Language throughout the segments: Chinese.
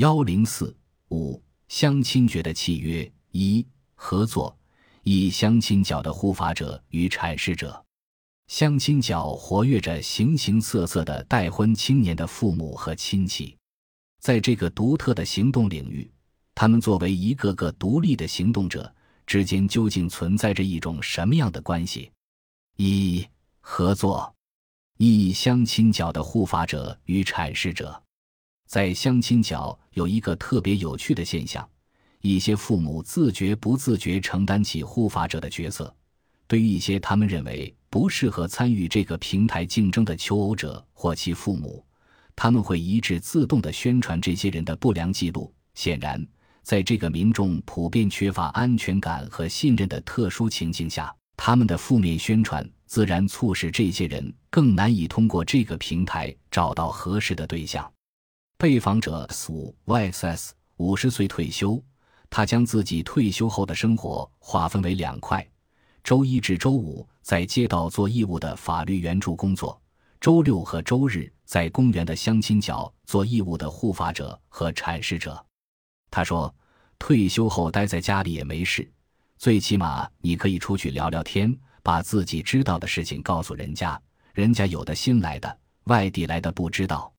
幺零四五相亲角的契约一合作一相亲角的护法者与阐释者。相亲角活跃着形形色色的待婚青年的父母和亲戚，在这个独特的行动领域，他们作为一个个独立的行动者之间究竟存在着一种什么样的关系？一合作，一相亲角的护法者与阐释者，在相亲角有一个特别有趣的现象：一些父母自觉不自觉承担起护法者的角色。对于一些他们认为不适合参与这个平台竞争的求偶者或其父母，他们会一致自动地宣传这些人的不良记录。显然，在这个民众普遍缺乏安全感和信任的特殊情境下，他们的负面宣传自然促使这些人更难以通过这个平台找到合适的对象。被访者 S 五 YSS 五十岁退休，他将自己退休后的生活划分为两块。周一至周五在街道做义务的法律援助工作，周六和周日在公园的相亲角做义务的护法者和阐释者。他说：“退休后待在家里也没事，最起码你可以出去聊聊天，把自己知道的事情告诉人家。人家有的新来的、外地来的不知道，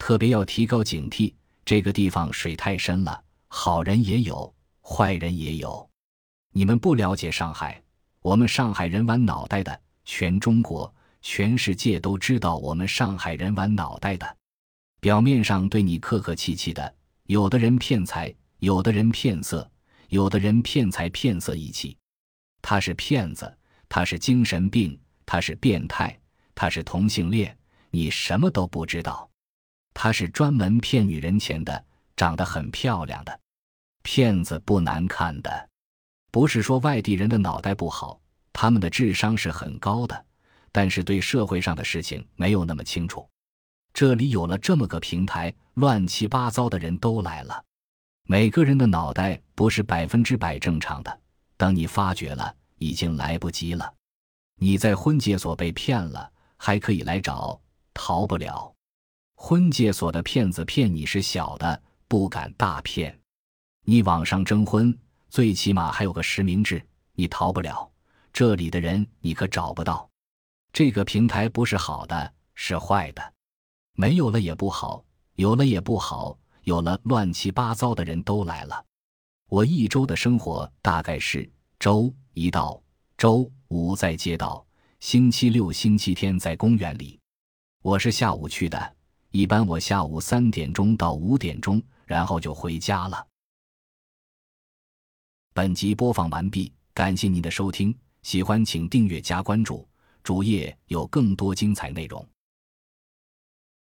特别要提高警惕。这个地方水太深了，好人也有，坏人也有。你们不了解上海。”我们上海人玩脑袋的，全中国、全世界都知道我们上海人玩脑袋的。表面上对你客客气气的，有的人骗财，有的人骗色，有的人骗财骗色一起。他是骗子，他是精神病，他是变态，他是同性恋，你什么都不知道。他是专门骗女人钱的，长得很漂亮的，骗子不难看的。不是说外地人的脑袋不好，他们的智商是很高的，但是对社会上的事情没有那么清楚。这里有了这么个平台，乱七八糟的人都来了。每个人的脑袋不是百分之百正常的，等你发觉了，已经来不及了。你在婚介所被骗了，还可以来找，逃不了。婚介所的骗子骗你是小的，不敢大骗。你网上征婚。最起码还有个实名制，你逃不了。这里的人你可找不到。这个平台不是好的，是坏的。没有了也不好，有了也不好，有了乱七八糟的人都来了。我一周的生活大概是：周一到周五在街道，星期六、星期天在公园里。我是下午去的，一般我下午三点钟到五点钟，然后就回家了。本集播放完毕，感谢您的收听，喜欢请订阅加关注，主页有更多精彩内容。